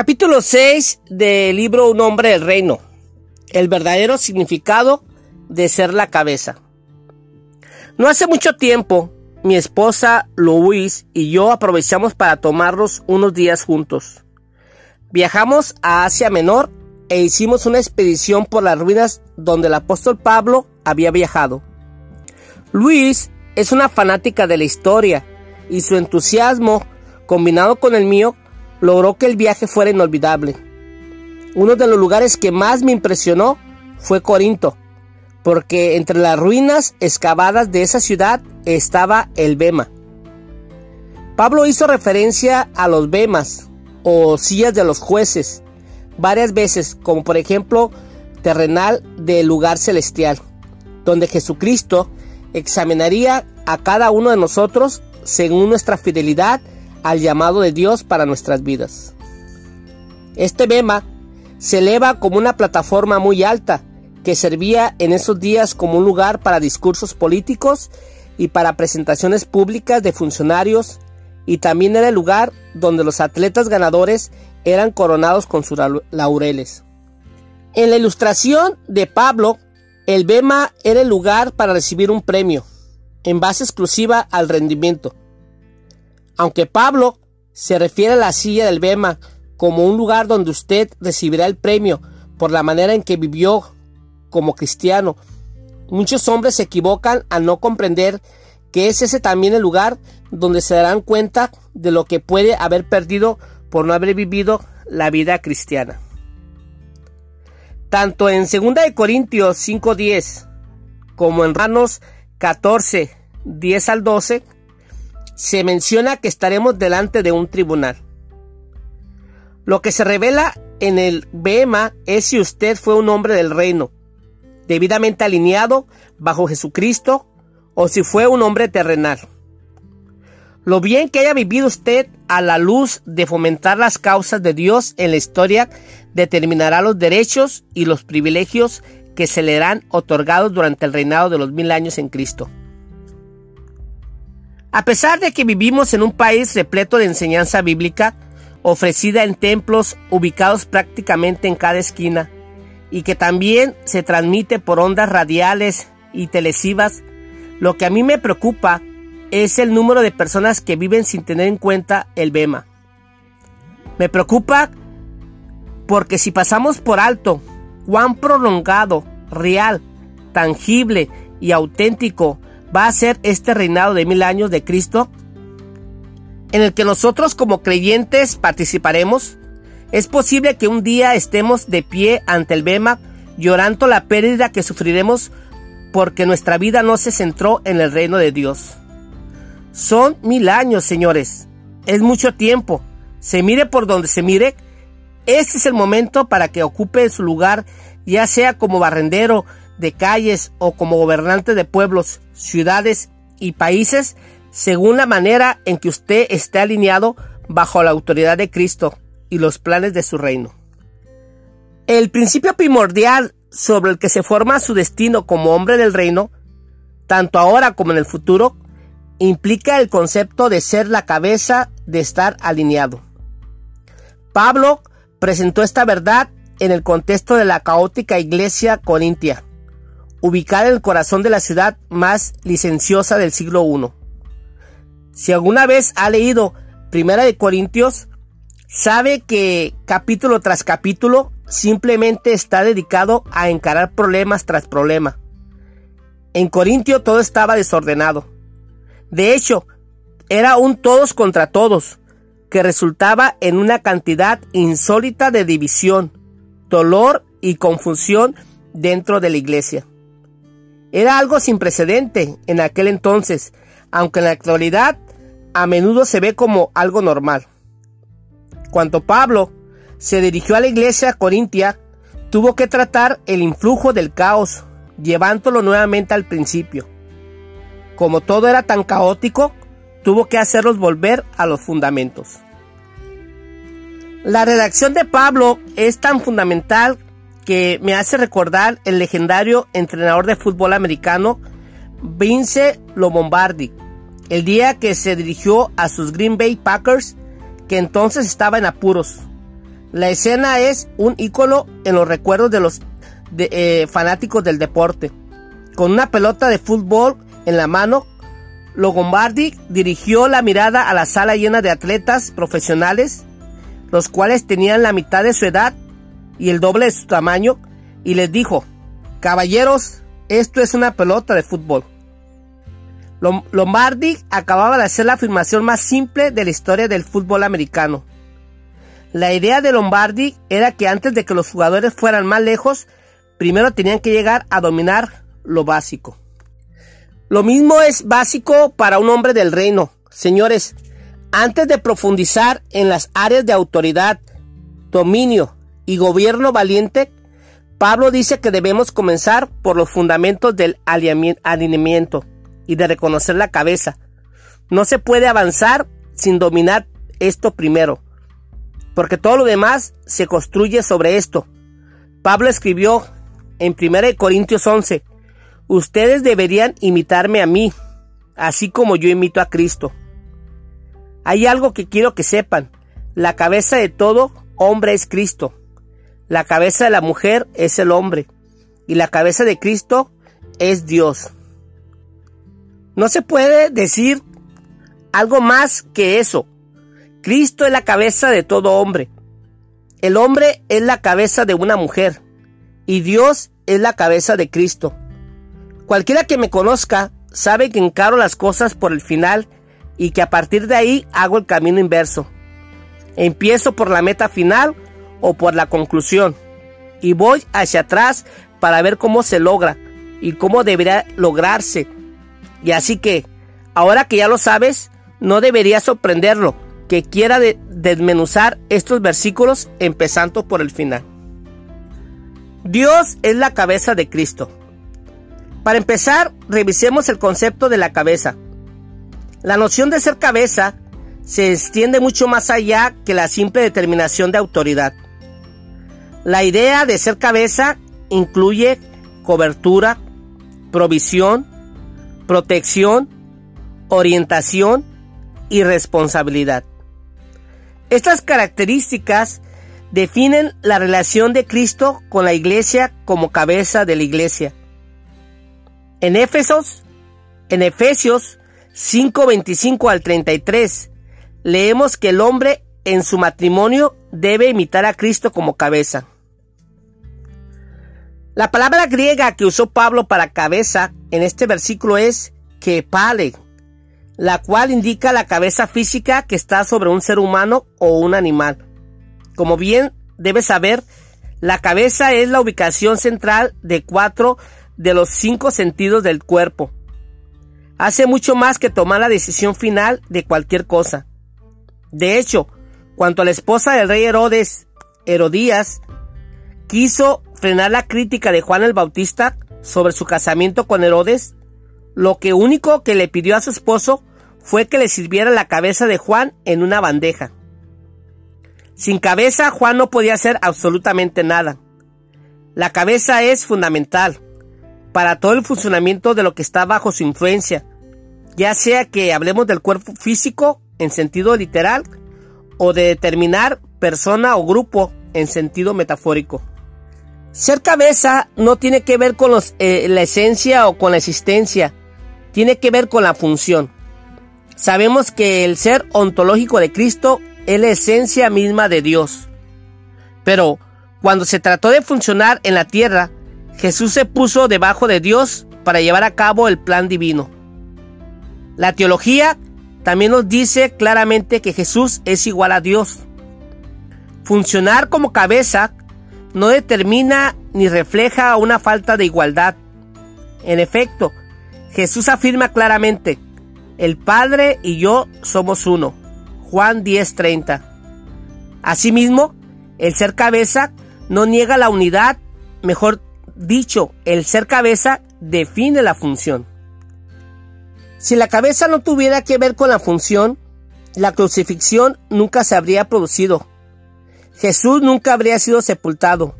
Capítulo 6 del libro Un hombre del reino. El verdadero significado de ser la cabeza. No hace mucho tiempo, mi esposa Louise y yo aprovechamos para tomarnos unos días juntos. Viajamos a Asia Menor e hicimos una expedición por las ruinas donde el apóstol Pablo había viajado. Luis es una fanática de la historia y su entusiasmo, combinado con el mío, logró que el viaje fuera inolvidable. Uno de los lugares que más me impresionó fue Corinto, porque entre las ruinas excavadas de esa ciudad estaba el Bema. Pablo hizo referencia a los Bemas o sillas de los jueces varias veces, como por ejemplo terrenal del lugar celestial, donde Jesucristo examinaría a cada uno de nosotros según nuestra fidelidad al llamado de Dios para nuestras vidas. Este Bema se eleva como una plataforma muy alta que servía en esos días como un lugar para discursos políticos y para presentaciones públicas de funcionarios y también era el lugar donde los atletas ganadores eran coronados con sus laureles. En la ilustración de Pablo, el Bema era el lugar para recibir un premio, en base exclusiva al rendimiento. Aunque Pablo se refiere a la silla del Bema como un lugar donde usted recibirá el premio por la manera en que vivió como cristiano, muchos hombres se equivocan al no comprender que es ese también el lugar donde se darán cuenta de lo que puede haber perdido por no haber vivido la vida cristiana. Tanto en 2 Corintios 5:10 como en Romanos 14, 10 al 12, se menciona que estaremos delante de un tribunal. Lo que se revela en el BEMA es si usted fue un hombre del reino, debidamente alineado bajo Jesucristo, o si fue un hombre terrenal. Lo bien que haya vivido usted a la luz de fomentar las causas de Dios en la historia determinará los derechos y los privilegios que se le serán otorgados durante el reinado de los mil años en Cristo. A pesar de que vivimos en un país repleto de enseñanza bíblica, ofrecida en templos ubicados prácticamente en cada esquina, y que también se transmite por ondas radiales y telesivas, lo que a mí me preocupa es el número de personas que viven sin tener en cuenta el BEMA. Me preocupa porque si pasamos por alto cuán prolongado, real, tangible y auténtico va a ser este reinado de mil años de Cristo, en el que nosotros como creyentes participaremos, es posible que un día estemos de pie ante el Bema llorando la pérdida que sufriremos porque nuestra vida no se centró en el reino de Dios. Son mil años, señores. Es mucho tiempo. Se mire por donde se mire. Este es el momento para que ocupe su lugar, ya sea como barrendero de calles o como gobernante de pueblos, ciudades y países, según la manera en que usted esté alineado bajo la autoridad de Cristo y los planes de su reino. El principio primordial sobre el que se forma su destino como hombre del reino, tanto ahora como en el futuro, implica el concepto de ser la cabeza, de estar alineado. Pablo presentó esta verdad en el contexto de la caótica iglesia corintia, ubicada en el corazón de la ciudad más licenciosa del siglo I. Si alguna vez ha leído Primera de Corintios, sabe que capítulo tras capítulo simplemente está dedicado a encarar problemas tras problema. En Corintio todo estaba desordenado. De hecho, era un todos contra todos, que resultaba en una cantidad insólita de división, dolor y confusión dentro de la iglesia. Era algo sin precedente en aquel entonces, aunque en la actualidad a menudo se ve como algo normal. Cuando Pablo se dirigió a la iglesia corintia, tuvo que tratar el influjo del caos, llevándolo nuevamente al principio. Como todo era tan caótico, tuvo que hacerlos volver a los fundamentos. La redacción de Pablo es tan fundamental que me hace recordar el legendario entrenador de fútbol americano Vince Lombardi, el día que se dirigió a sus Green Bay Packers, que entonces estaba en apuros. La escena es un ícono en los recuerdos de los eh, fanáticos del deporte. Con una pelota de fútbol en la mano, Lombardi dirigió la mirada a la sala llena de atletas profesionales, los cuales tenían la mitad de su edad y el doble de su tamaño, y les dijo, caballeros, esto es una pelota de fútbol. Lombardi acababa de hacer la afirmación más simple de la historia del fútbol americano. La idea de Lombardi era que antes de que los jugadores fueran más lejos, primero tenían que llegar a dominar lo básico. Lo mismo es básico para un hombre del reino. Señores, antes de profundizar en las áreas de autoridad, dominio y gobierno valiente, Pablo dice que debemos comenzar por los fundamentos del alineamiento y de reconocer la cabeza. No se puede avanzar sin dominar esto primero, porque todo lo demás se construye sobre esto. Pablo escribió en 1 Corintios 11, ustedes deberían imitarme a mí, así como yo imito a Cristo. Hay algo que quiero que sepan, la cabeza de todo hombre es Cristo, la cabeza de la mujer es el hombre, y la cabeza de Cristo es Dios. No se puede decir algo más que eso. Cristo es la cabeza de todo hombre. El hombre es la cabeza de una mujer. Y Dios es la cabeza de Cristo. Cualquiera que me conozca sabe que encaro las cosas por el final y que a partir de ahí hago el camino inverso. Empiezo por la meta final o por la conclusión y voy hacia atrás para ver cómo se logra y cómo debería lograrse y así que, ahora que ya lo sabes, no debería sorprenderlo que quiera desmenuzar estos versículos empezando por el final. Dios es la cabeza de Cristo. Para empezar, revisemos el concepto de la cabeza. La noción de ser cabeza se extiende mucho más allá que la simple determinación de autoridad. La idea de ser cabeza incluye cobertura, provisión, protección, orientación y responsabilidad. Estas características definen la relación de Cristo con la iglesia como cabeza de la iglesia. En Éfesos, en Efesios 5:25 al 33, leemos que el hombre en su matrimonio debe imitar a Cristo como cabeza. La palabra griega que usó Pablo para cabeza en este versículo es kepale, la cual indica la cabeza física que está sobre un ser humano o un animal. Como bien debes saber, la cabeza es la ubicación central de cuatro de los cinco sentidos del cuerpo. Hace mucho más que tomar la decisión final de cualquier cosa. De hecho, cuando la esposa del rey Herodes, Herodías, quiso frenar la crítica de Juan el Bautista sobre su casamiento con Herodes, lo que único que le pidió a su esposo fue que le sirviera la cabeza de Juan en una bandeja. Sin cabeza Juan no podía hacer absolutamente nada. La cabeza es fundamental para todo el funcionamiento de lo que está bajo su influencia, ya sea que hablemos del cuerpo físico en sentido literal o de determinar persona o grupo en sentido metafórico. Ser cabeza no tiene que ver con eh, la esencia o con la existencia, tiene que ver con la función. Sabemos que el ser ontológico de Cristo es la esencia misma de Dios. Pero cuando se trató de funcionar en la tierra, Jesús se puso debajo de Dios para llevar a cabo el plan divino. La teología también nos dice claramente que Jesús es igual a Dios. Funcionar como cabeza no determina ni refleja una falta de igualdad. En efecto, Jesús afirma claramente, el Padre y yo somos uno. Juan 10:30. Asimismo, el ser cabeza no niega la unidad, mejor dicho, el ser cabeza define la función. Si la cabeza no tuviera que ver con la función, la crucifixión nunca se habría producido. Jesús nunca habría sido sepultado,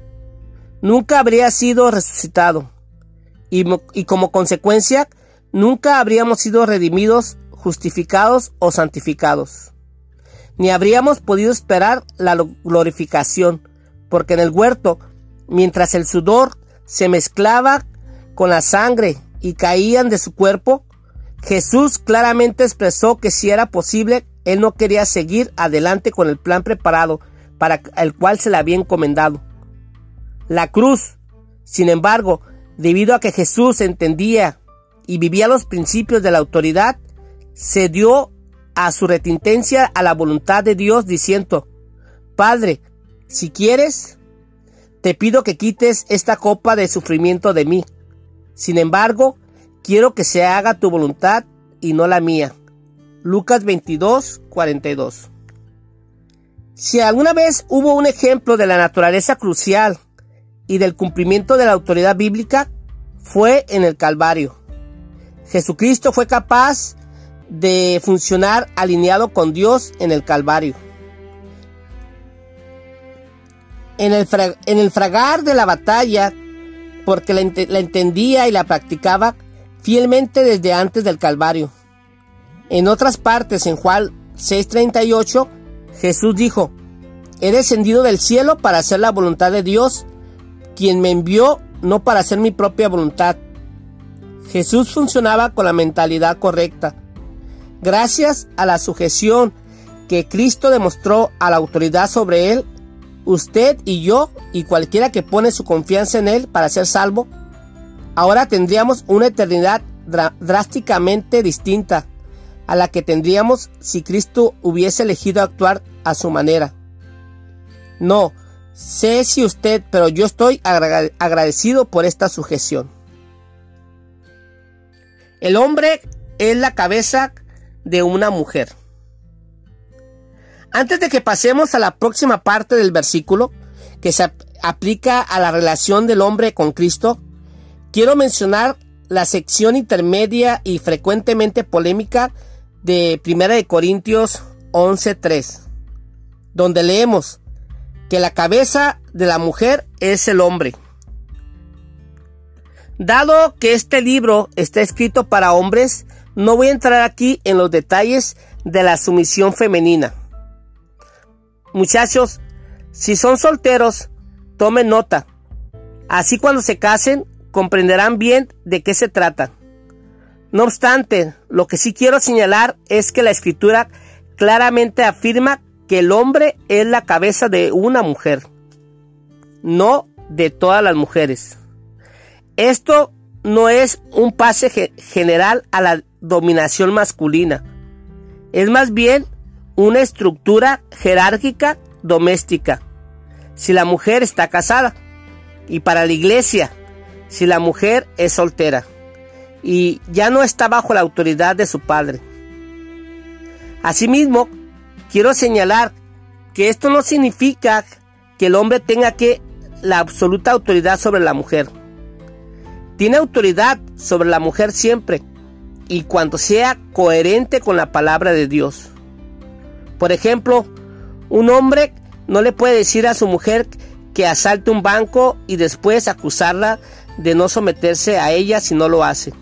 nunca habría sido resucitado y, como consecuencia nunca habríamos sido redimidos, justificados o santificados. ni habríamos podido esperar la glorificación, porque en el huerto, mientras el sudor se mezclaba con la sangre y caían de su cuerpo, Jesús claramente expresó que si era posible, él no quería seguir adelante con el plan preparado para el cual se le había encomendado. La cruz, sin embargo, debido a que Jesús entendía y vivía los principios de la autoridad, se dio a su retintencia a la voluntad de Dios diciendo, Padre, si quieres, te pido que quites esta copa de sufrimiento de mí. Sin embargo, quiero que se haga tu voluntad y no la mía. Lucas 22, 42. Si alguna vez hubo un ejemplo de la naturaleza crucial y del cumplimiento de la autoridad bíblica, fue en el Calvario. Fragusto fue capaz de funcionar alineado con Dios en el Calvario. En el, fragar de la batalla, porque la entendía y la practicaba fielmente desde antes del Calvario. En otras partes, en Juan 6:38, Jesús dijo, He descendido del cielo para hacer la voluntad de Dios, quien me envió no para hacer mi propia voluntad. Jesús funcionaba con la mentalidad correcta. Gracias a la sujeción que Cristo demostró a la autoridad sobre él, usted y yo y cualquiera que pone su confianza en él para ser salvo, ahora tendríamos una eternidad drásticamente distinta a la que tendríamos si Cristo hubiese elegido actuar a su manera. No, sé si usted, pero yo estoy agradecido por esta sujeción. El hombre es la cabeza de una mujer. Antes de que pasemos a la próxima parte del versículo, que se aplica a la relación del hombre con Cristo, quiero mencionar la sección intermedia y frecuentemente polémica de 1 de Corintios 11:3, donde leemos que la cabeza de la mujer es el hombre. Dado que este libro está escrito para hombres, no voy a entrar aquí en los detalles de la sumisión femenina. Muchachos, si son solteros, tomen nota. Así cuando se casen, comprenderán bien de qué se trata. No obstante, lo que sí quiero señalar es que la escritura claramente afirma que el hombre es la cabeza de una mujer, no de todas las mujeres. Esto no es un pase general a la dominación masculina. Es más bien una estructura jerárquica doméstica. Si la mujer está casada. Y para la iglesia, si la mujer es soltera. Y ya no está bajo la autoridad de su padre. Asimismo, quiero señalar que esto no significa que el hombre tenga que la absoluta autoridad sobre la mujer. Tiene autoridad sobre la mujer siempre, y cuando sea coherente con la palabra de Dios. Por ejemplo, un hombre no le puede decir a su mujer que asalte un banco y después acusarla de no someterse a ella si no lo hace.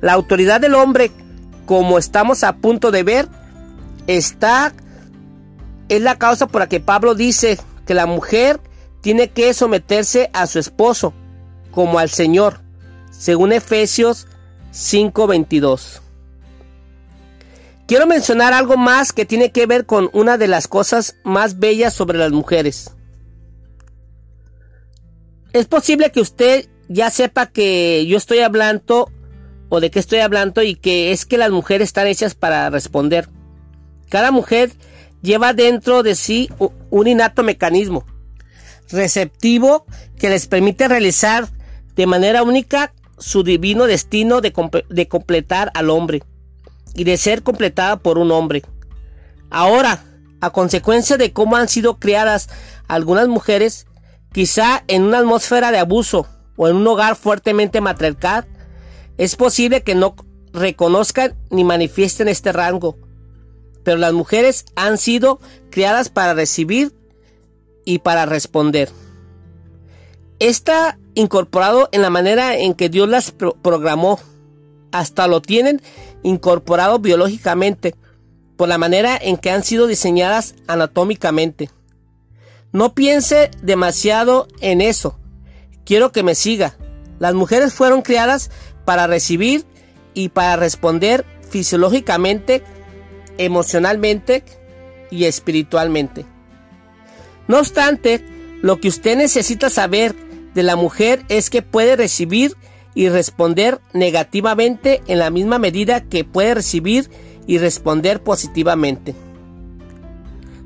La autoridad del hombre, como estamos a punto de ver, está es la causa por la que Pablo dice que la mujer tiene que someterse a su esposo como al Señor, según Efesios 5:22. Quiero mencionar algo más que tiene que ver con una de las cosas más bellas sobre las mujeres. Es posible que usted ya sepa que yo estoy hablando o de qué estoy hablando y que es que las mujeres están hechas para responder. Cada mujer lleva dentro de sí un innato mecanismo receptivo que les permite realizar de manera única su divino destino de, completar al hombre y de ser completada por un hombre. Ahora, a consecuencia de cómo han sido criadas algunas mujeres, quizá en una atmósfera de abuso o en un hogar fuertemente matriarcal, es posible que no reconozcan ni manifiesten este rango. Pero las mujeres han sido criadas para recibir y para responder. Está incorporado en la manera en que Dios las programó. Hasta lo tienen incorporado biológicamente. por la manera en que han sido diseñadas anatómicamente. No piense demasiado en eso. Quiero que me siga. Las mujeres fueron criadas para recibir y para responder fisiológicamente, emocionalmente y espiritualmente. No obstante, lo que usted necesita saber de la mujer es que puede recibir y responder negativamente en la misma medida que puede recibir y responder positivamente.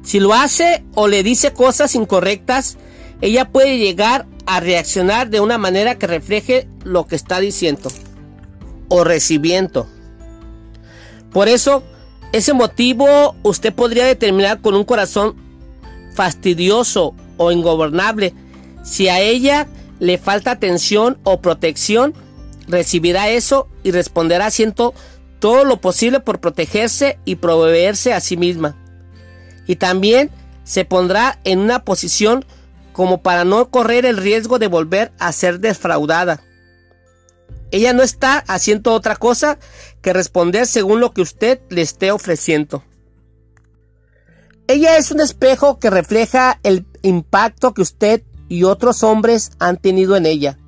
Si lo hace o le dice cosas incorrectas, ella puede llegar a reaccionar de una manera que refleje lo que está diciendo o recibiendo. Por eso, ese motivo usted podría determinar con un corazón fastidioso o ingobernable. Si a ella le falta atención o protección, recibirá eso y responderá haciendo todo lo posible por protegerse y proveerse a sí misma. Y también se pondrá en una posición como para no correr el riesgo de volver a ser defraudada. Ella no está haciendo otra cosa que responder según lo que usted le esté ofreciendo. Ella es un espejo que refleja el impacto que usted y otros hombres han tenido en ella.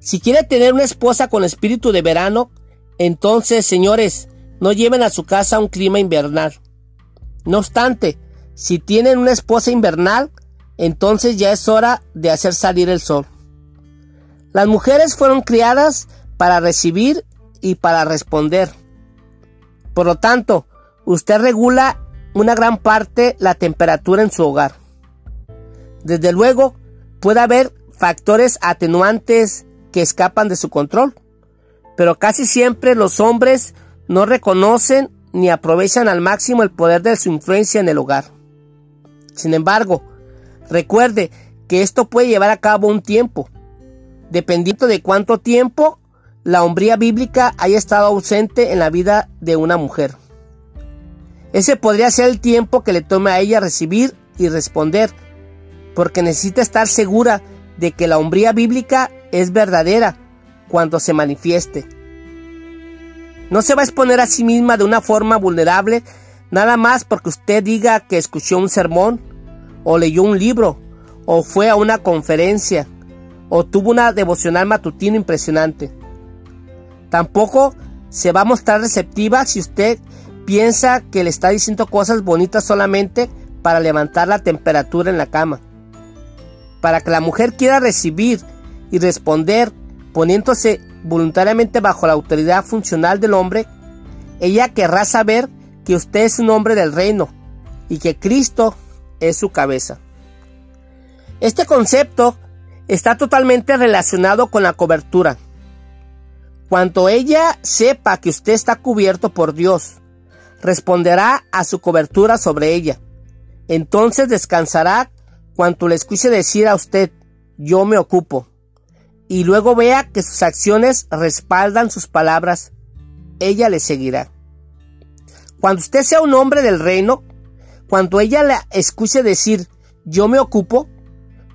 Si quiere tener una esposa con espíritu de verano, entonces, señores, no lleven a su casa un clima invernal. No obstante, si tienen una esposa invernal, entonces ya es hora de hacer salir el sol. Las mujeres fueron criadas para recibir y para responder. Por lo tanto, usted regula una gran parte la temperatura en su hogar. Desde luego, puede haber factores atenuantes que escapan de su control, pero casi siempre los hombres no reconocen ni aprovechan al máximo el poder de su influencia en el hogar. Sin embargo, recuerde que esto puede llevar a cabo un tiempo, dependiendo de cuánto tiempo la hombría bíblica haya estado ausente en la vida de una mujer. Ese podría ser el tiempo que le tome a ella recibir y responder porque necesita estar segura de que la hombría bíblica es verdadera cuando se manifieste. No se va a exponer a sí misma de una forma vulnerable nada más porque usted diga que escuchó un sermón, o leyó un libro, o fue a una conferencia, o tuvo una devocional matutino impresionante. Tampoco se va a mostrar receptiva si usted piensa que le está diciendo cosas bonitas solamente para levantar la temperatura en la cama para que la mujer quiera recibir y responder poniéndose voluntariamente bajo la autoridad funcional del hombre, ella querrá saber que usted es un hombre del reino y que Cristo es su cabeza. Este concepto está totalmente relacionado con la cobertura. Cuando ella sepa que usted está cubierto por Dios, responderá a su cobertura sobre ella. Entonces descansará cuanto le escuche decir a usted, yo me ocupo, y luego vea que sus acciones respaldan sus palabras, ella le seguirá. Cuando usted sea un hombre del reino, cuando ella le escuche decir, yo me ocupo,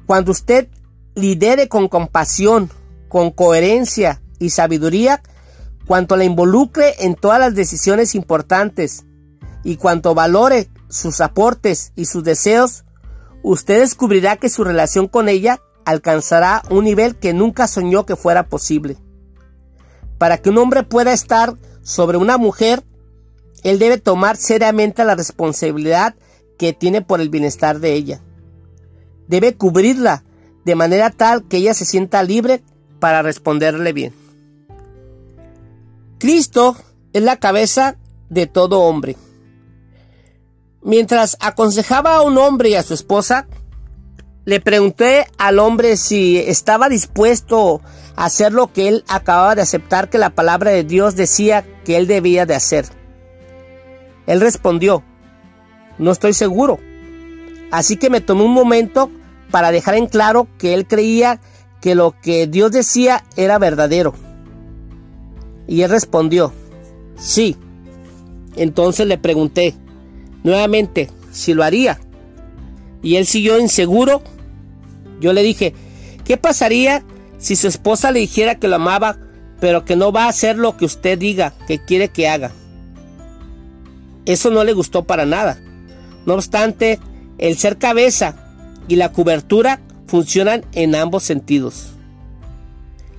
cuando usted lidere con compasión, con coherencia y sabiduría, cuanto la involucre en todas las decisiones importantes y cuanto valore sus aportes y sus deseos, usted descubrirá que su relación con ella alcanzará un nivel que nunca soñó que fuera posible. Para que un hombre pueda estar sobre una mujer, él debe tomar seriamente la responsabilidad que tiene por el bienestar de ella. Debe cubrirla de manera tal que ella se sienta libre para responderle bien. Cristo es la cabeza de todo hombre. Mientras aconsejaba a un hombre y a su esposa, le pregunté al hombre si estaba dispuesto a hacer lo que él acababa de aceptar que la palabra de Dios decía que él debía de hacer. Él respondió, no estoy seguro. Así que me tomé un momento para dejar en claro que él creía que lo que Dios decía era verdadero. Y él respondió, sí. Entonces le pregunté, nuevamente si lo haría. Y él siguió inseguro. Yo le dije, ¿qué pasaría si su esposa le dijera que lo amaba, pero que no va a hacer lo que usted diga que quiere que haga? Eso no le gustó para nada. No obstante, el ser cabeza y la cobertura funcionan en ambos sentidos.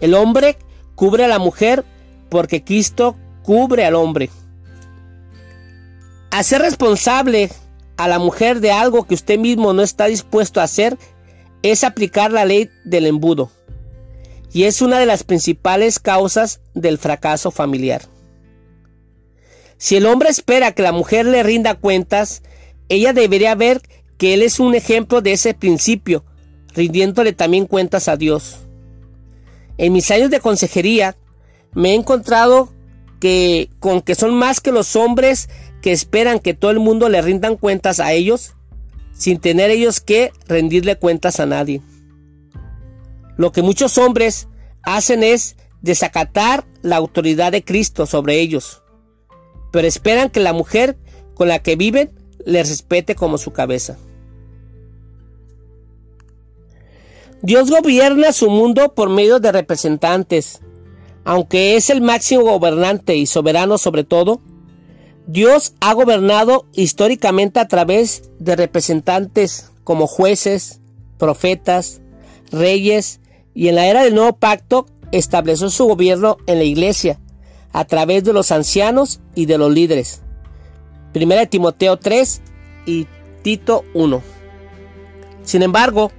El hombre cubre a la mujer porque Cristo cubre al hombre. Hacer responsable a la mujer de algo que usted mismo no está dispuesto a hacer es aplicar la ley del embudo. Y es una de las principales causas del fracaso familiar. Si el hombre espera que la mujer le rinda cuentas, ella debería ver que él es un ejemplo de ese principio, rindiéndole también cuentas a Dios. En mis años de consejería me he encontrado que con que son más que los hombres que esperan que todo el mundo le rindan cuentas a ellos, sin tener ellos que rendirle cuentas a nadie. Lo que muchos hombres hacen es desacatar la autoridad de Cristo sobre ellos, pero esperan que la mujer con la que viven les respete como su cabeza. Dios gobierna su mundo por medio de representantes. Aunque es el máximo gobernante y soberano sobre todo, Dios ha gobernado históricamente a través de representantes como jueces, profetas, reyes y en la era del nuevo pacto estableció su gobierno en la iglesia a través de los ancianos y de los líderes. 1 Timoteo 3 y Tito 1. Sin embargo,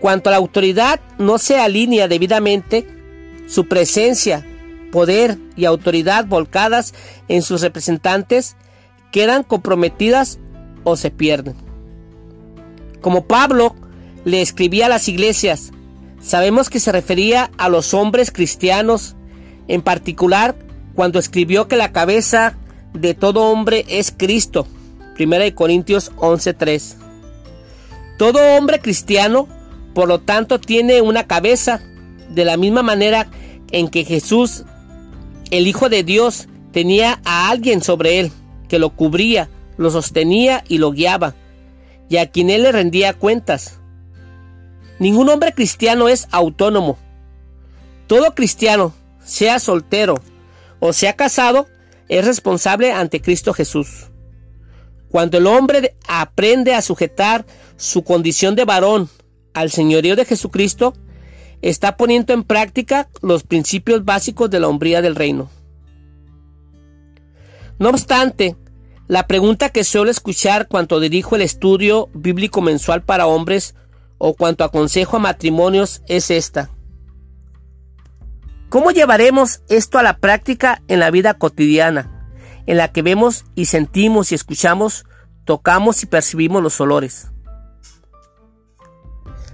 cuanto a la autoridad no se alinea debidamente, su presencia, poder y autoridad volcadas en sus representantes quedan comprometidas o se pierden. Como Pablo le escribía a las iglesias, sabemos que se refería a los hombres cristianos, en particular cuando escribió que la cabeza de todo hombre es Cristo. 1 Corintios 11:3. Todo hombre cristiano, por lo tanto, tiene una cabeza, de la misma manera en que Jesús, el Hijo de Dios, tenía a alguien sobre él, que lo cubría, lo sostenía y lo guiaba, y a quien él le rendía cuentas. Ningún hombre cristiano es autónomo. Todo cristiano, sea soltero o sea casado, es responsable ante Cristo Jesús. Cuando el hombre aprende a sujetar su condición de varón al señorío de Jesucristo, está poniendo en práctica los principios básicos de la hombría del reino. No obstante, la pregunta que suelo escuchar cuando dirijo el estudio bíblico mensual para hombres o cuanto aconsejo a matrimonios es esta. ¿Cómo llevaremos esto a la práctica en la vida cotidiana, en la que vemos y sentimos y escuchamos, tocamos y percibimos los olores?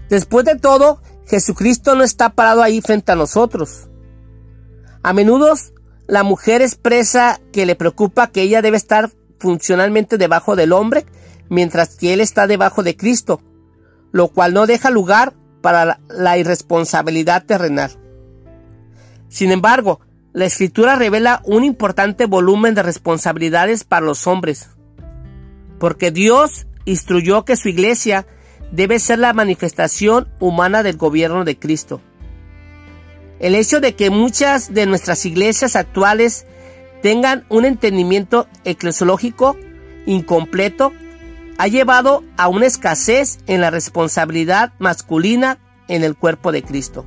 Después de todo, Jesucristo no está parado ahí frente a nosotros. A menudo la mujer expresa que le preocupa que ella debe estar funcionalmente debajo del hombre, mientras que él está debajo de Cristo, lo cual no deja lugar para la irresponsabilidad terrenal. Sin embargo, la escritura revela un importante volumen de responsabilidades para los hombres, porque Dios instruyó que su iglesia debe ser la manifestación humana del gobierno de Cristo. El hecho de que muchas de nuestras iglesias actuales tengan un entendimiento eclesiológico incompleto ha llevado a una escasez en la responsabilidad masculina en el cuerpo de Cristo.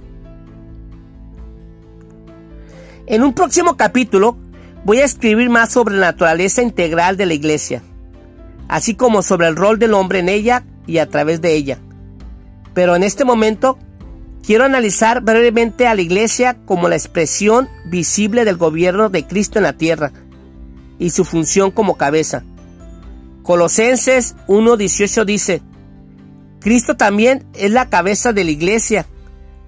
En un próximo capítulo voy a escribir más sobre la naturaleza integral de la iglesia, así como sobre el rol del hombre en ella y a través de ella. Pero en este momento quiero analizar brevemente a la iglesia como la expresión visible del gobierno de Cristo en la tierra y su función como cabeza. Colosenses 1.18 dice, Cristo también es la cabeza de la iglesia,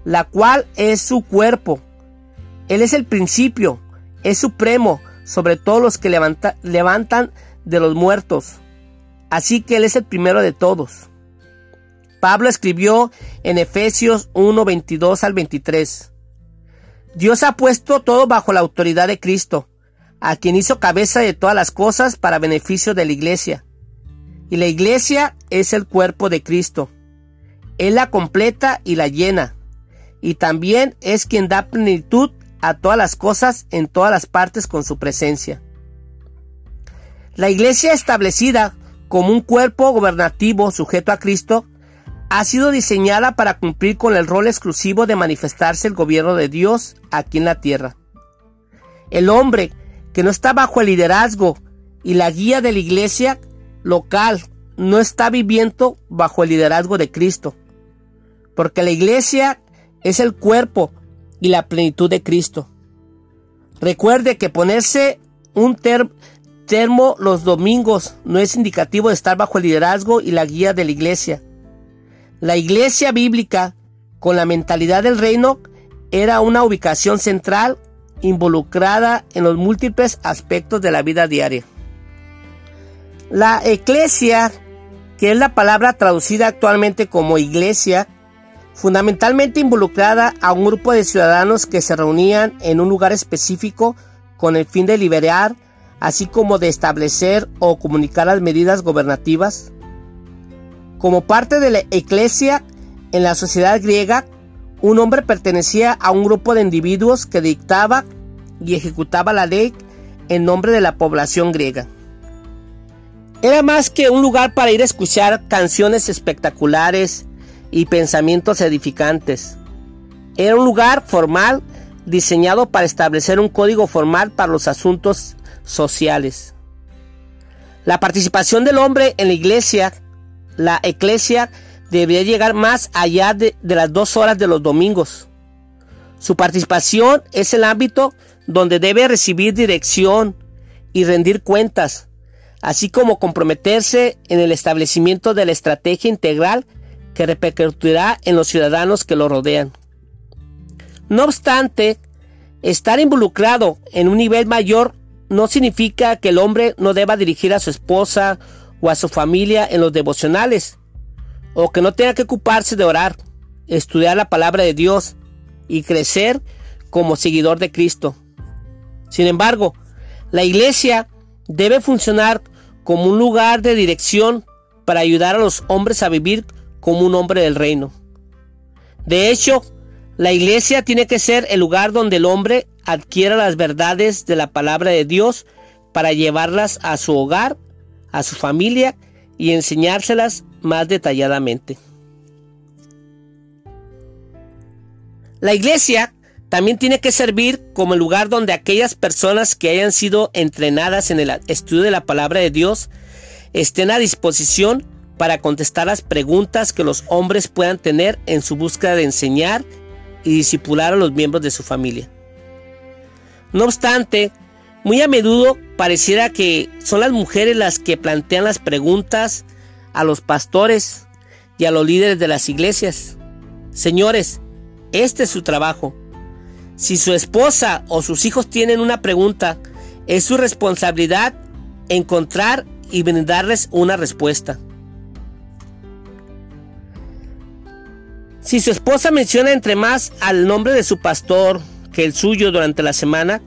la cual es su cuerpo él es el principio, es supremo sobre todos los que levantan de los muertos. Así que Él es el primero de todos. Pablo escribió en Efesios 1, 22 al 23. Dios ha puesto todo bajo la autoridad de Cristo, a quien hizo cabeza de todas las cosas para beneficio de la iglesia. Y la iglesia es el cuerpo de Cristo. Él la completa y la llena. Y también es quien da plenitud a todas las cosas en todas las partes con su presencia. La iglesia establecida como un cuerpo gobernativo sujeto a Cristo ha sido diseñada para cumplir con el rol exclusivo de manifestarse el gobierno de Dios aquí en la tierra. El hombre que no está bajo el liderazgo y la guía de la iglesia local no está viviendo bajo el liderazgo de Cristo, porque la iglesia es el cuerpo y la plenitud de Cristo. Recuerde que ponerse un termo los domingos no es indicativo de estar bajo el liderazgo y la guía de la iglesia. La iglesia bíblica, con la mentalidad del reino, era una ubicación central involucrada en los múltiples aspectos de la vida diaria. La eclesia, que es la palabra traducida actualmente como iglesia, fundamentalmente involucrada a un grupo de ciudadanos que se reunían en un lugar específico con el fin de liberar, así como de establecer o comunicar las medidas gobernativas. Como parte de la eclesia en la sociedad griega, un hombre pertenecía a un grupo de individuos que dictaba y ejecutaba la ley en nombre de la población griega. Era más que un lugar para ir a escuchar canciones espectaculares y pensamientos edificantes. Era un lugar formal diseñado para establecer un código formal para los asuntos sociales. La participación del hombre en la iglesia, la eclesia, debería llegar más allá de, de, las dos horas de los domingos. Su participación es el ámbito donde debe recibir dirección y rendir cuentas, así como comprometerse en el establecimiento de la estrategia integral que repercutirá en los ciudadanos que lo rodean. No obstante, estar involucrado en un nivel mayor no significa que el hombre no deba dirigir a su esposa o a su familia en los devocionales, o que no tenga que ocuparse de orar, estudiar la palabra de Dios y crecer como seguidor de Cristo. Sin embargo, la iglesia debe funcionar como un lugar de dirección para ayudar a los hombres a vivir como un hombre del reino. De hecho, la iglesia tiene que ser el lugar donde el hombre adquiera las verdades de la palabra de Dios para llevarlas a su hogar, a su familia y enseñárselas más detalladamente. La iglesia también tiene que servir como el lugar donde aquellas personas que hayan sido entrenadas en el estudio de la palabra de Dios estén a disposición para contestar las preguntas que los hombres puedan tener en su búsqueda de enseñar y disipular a los miembros de su familia. No obstante, muy a menudo pareciera que son las mujeres las que plantean las preguntas a los pastores y a los líderes de las iglesias. Señores, este es su trabajo. Si su esposa o sus hijos tienen una pregunta, es su responsabilidad encontrar y brindarles una respuesta. Si su esposa menciona entre más al nombre de su pastor que el suyo durante la semana,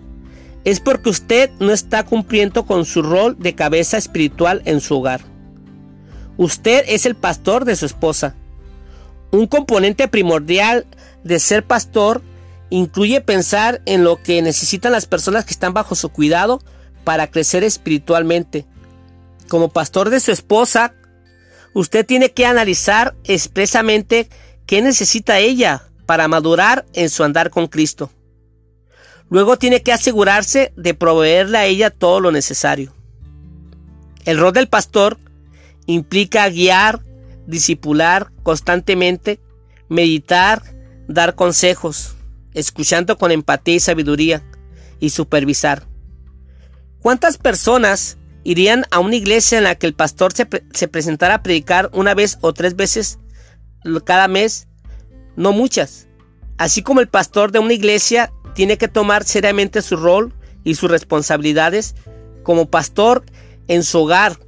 es porque usted no está cumpliendo con su rol de cabeza espiritual en su hogar. Usted es el pastor de su esposa. Un componente primordial de ser pastor incluye pensar en lo que necesitan las personas que están bajo su cuidado para crecer espiritualmente. Como pastor de su esposa, usted tiene que analizar expresamente ¿Qué necesita ella para madurar en su andar con Cristo? Luego tiene que asegurarse de proveerle a ella todo lo necesario. El rol del pastor implica guiar, disipular constantemente, meditar, dar consejos, escuchando con empatía y sabiduría, y supervisar. ¿Cuántas personas irían a una iglesia en la que el pastor se, se presentara a predicar una vez o tres veces cada mes, no muchas. Así como el pastor de una iglesia tiene que tomar seriamente su rol y sus responsabilidades como pastor en su hogar.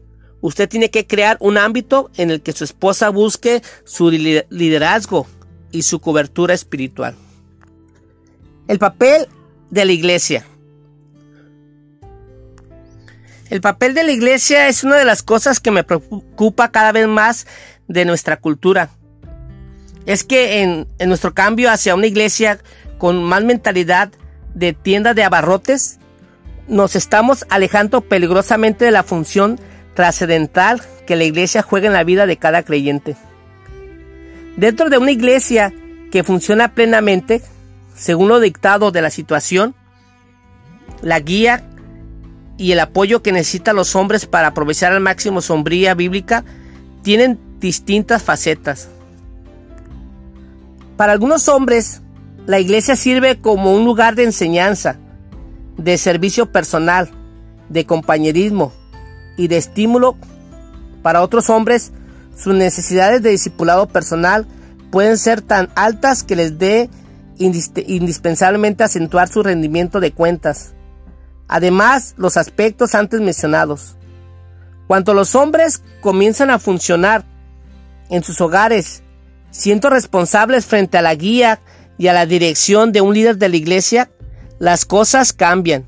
Usted tiene que crear un ámbito en el que su esposa busque su liderazgo y su cobertura espiritual. El papel de la iglesia. El papel de la iglesia es una de las cosas que me preocupa cada vez más de nuestra cultura es que en, nuestro cambio hacia una iglesia con más mentalidad de tienda de abarrotes, nos estamos alejando peligrosamente de la función trascendental que la iglesia juega en la vida de cada creyente. Dentro de una iglesia que funciona plenamente, según lo dictado de la situación, la guía y el apoyo que necesitan los hombres para aprovechar al máximo sombría bíblica tienen distintas facetas. Para algunos hombres, la iglesia sirve como un lugar de enseñanza, de servicio personal, de compañerismo y de estímulo. Para otros hombres, sus necesidades de discipulado personal pueden ser tan altas que les dé indispensablemente acentuar su rendimiento de cuentas. Además, los aspectos antes mencionados. Cuando los hombres comienzan a funcionar en sus hogares, siendo responsables frente a la guía y a la dirección de un líder de la iglesia, las cosas cambian.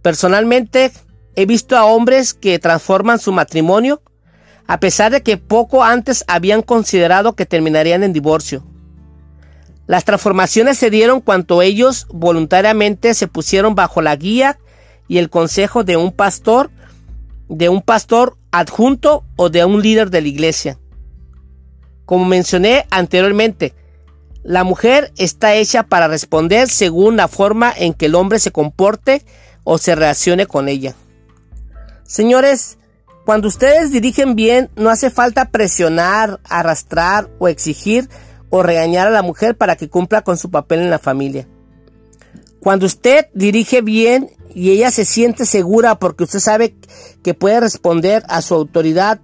Personalmente, he visto a hombres que transforman su matrimonio a pesar de que poco antes habían considerado que terminarían en divorcio. Las transformaciones se dieron cuando ellos voluntariamente se pusieron bajo la guía y el consejo de un pastor, de un pastor adjunto o de un líder de la iglesia. Como mencioné anteriormente, la mujer está hecha para responder según la forma en que el hombre se comporte o se relacione con ella. Señores, cuando ustedes dirigen bien, no hace falta presionar, arrastrar o exigir o regañar a la mujer para que cumpla con su papel en la familia. Cuando usted dirige bien y ella se siente segura porque usted sabe que puede responder a su autoridad,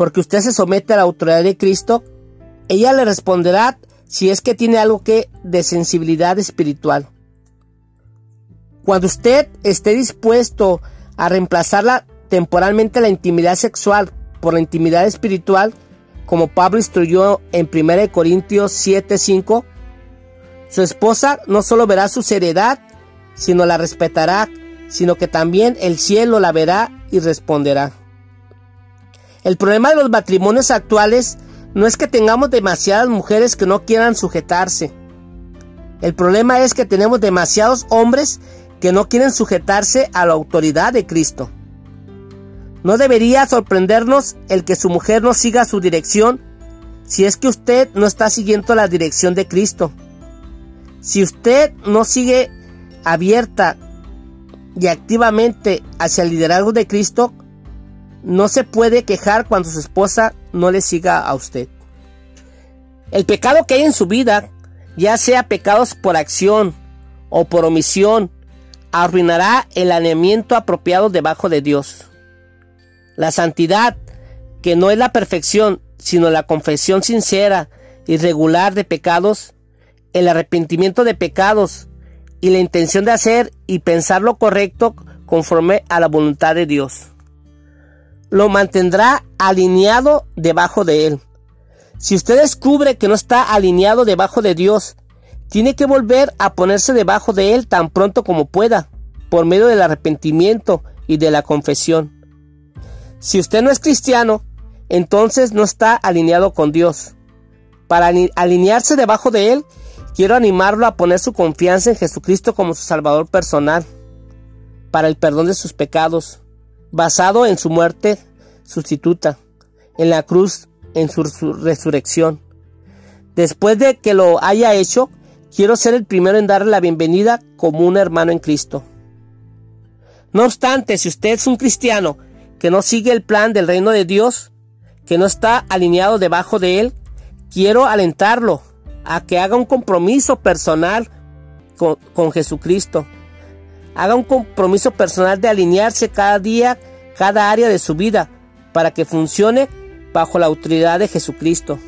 porque usted se somete a la autoridad de Cristo, ella le responderá si es que tiene algo que de sensibilidad espiritual. Cuando usted esté dispuesto a reemplazarla temporalmente la intimidad sexual por la intimidad espiritual, como Pablo instruyó en 1 Corintios 7:5, su esposa no solo verá su seriedad, sino la respetará, sino que también el cielo la verá y responderá. El problema de los matrimonios actuales no es que tengamos demasiadas mujeres que no quieran sujetarse. El problema es que tenemos demasiados hombres que no quieren sujetarse a la autoridad de Cristo. No debería sorprendernos el que su mujer no siga su dirección si es que usted no está siguiendo la dirección de Cristo. Si usted no sigue abierta y activamente hacia el liderazgo de Cristo, no se puede quejar cuando su esposa no le siga a usted. El pecado que hay en su vida, ya sea pecados por acción o por omisión, arruinará el alineamiento apropiado debajo de Dios. La santidad, que no es la perfección, sino la confesión sincera y regular de pecados, el arrepentimiento de pecados y la intención de hacer y pensar lo correcto conforme a la voluntad de Dios. Lo mantendrá alineado debajo de Él. Si usted descubre que no está alineado debajo de Dios, tiene que volver a ponerse debajo de Él tan pronto como pueda, por medio del arrepentimiento y de la confesión. Si usted no es cristiano, entonces no está alineado con Dios. Para alinearse debajo de Él, quiero animarlo a poner su confianza en Jesucristo como su Salvador personal, para el perdón de sus pecados, basado en su muerte sustituta, en la cruz, en su resurrección. Después de que lo haya hecho, quiero ser el primero en darle la bienvenida como un hermano en Cristo. No obstante, si usted es un cristiano, que no sigue el plan del reino de Dios, que no está alineado debajo de él, quiero alentarlo a que haga un compromiso personal con, Jesucristo. Haga un compromiso personal de alinearse cada día, cada área de su vida, para que funcione bajo la autoridad de Jesucristo.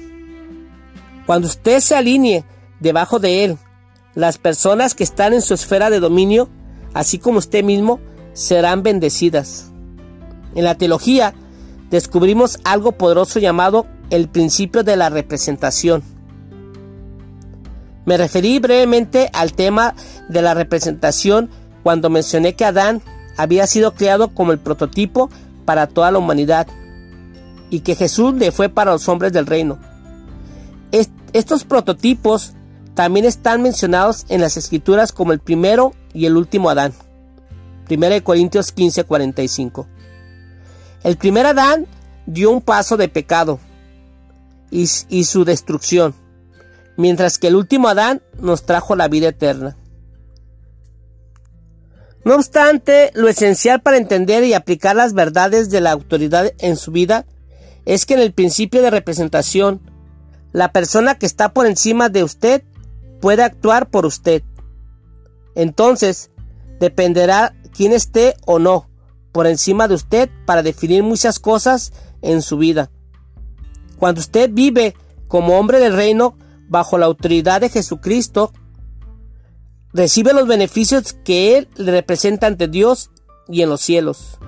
Cuando usted se alinee debajo de Él, las personas que están en su esfera de dominio, así como usted mismo, serán bendecidas. En la teología descubrimos algo poderoso llamado el principio de la representación. Me referí brevemente al tema de la representación cuando mencioné que Adán había sido creado como el prototipo para toda la humanidad y que Jesús le fue para los hombres del reino. estos prototipos también están mencionados en las escrituras como el primero y el último Adán. 1 Corintios 15, 45. El primer Adán dio un paso de pecado y, y su destrucción, mientras que el último Adán nos trajo la vida eterna. No obstante, lo esencial para entender y aplicar las verdades de la autoridad en su vida es que en el principio de representación, la persona que está por encima de usted puede actuar por usted. Entonces, dependerá quién esté o no por encima de usted para definir muchas cosas en su vida. Cuando usted vive como hombre del reino bajo la autoridad de Jesucristo, recibe los beneficios que Él le representa ante Dios y en los cielos.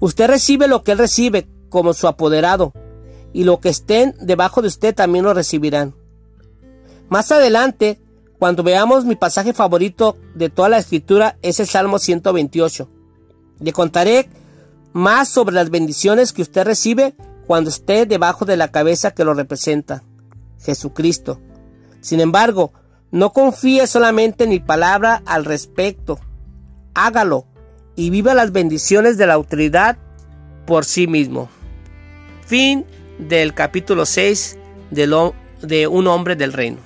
Usted recibe lo que Él recibe como su apoderado, y lo que estén debajo de usted también lo recibirán. Más adelante, cuando veamos mi pasaje favorito de toda la escritura, es el Salmo 128. Le contaré más sobre las bendiciones que usted recibe cuando esté debajo de la cabeza que lo representa, Jesucristo. Sin embargo, no confíe solamente en mi palabra al respecto. Hágalo y viva las bendiciones de la autoridad por sí mismo. Fin del capítulo 6 de, de Un hombre del reino.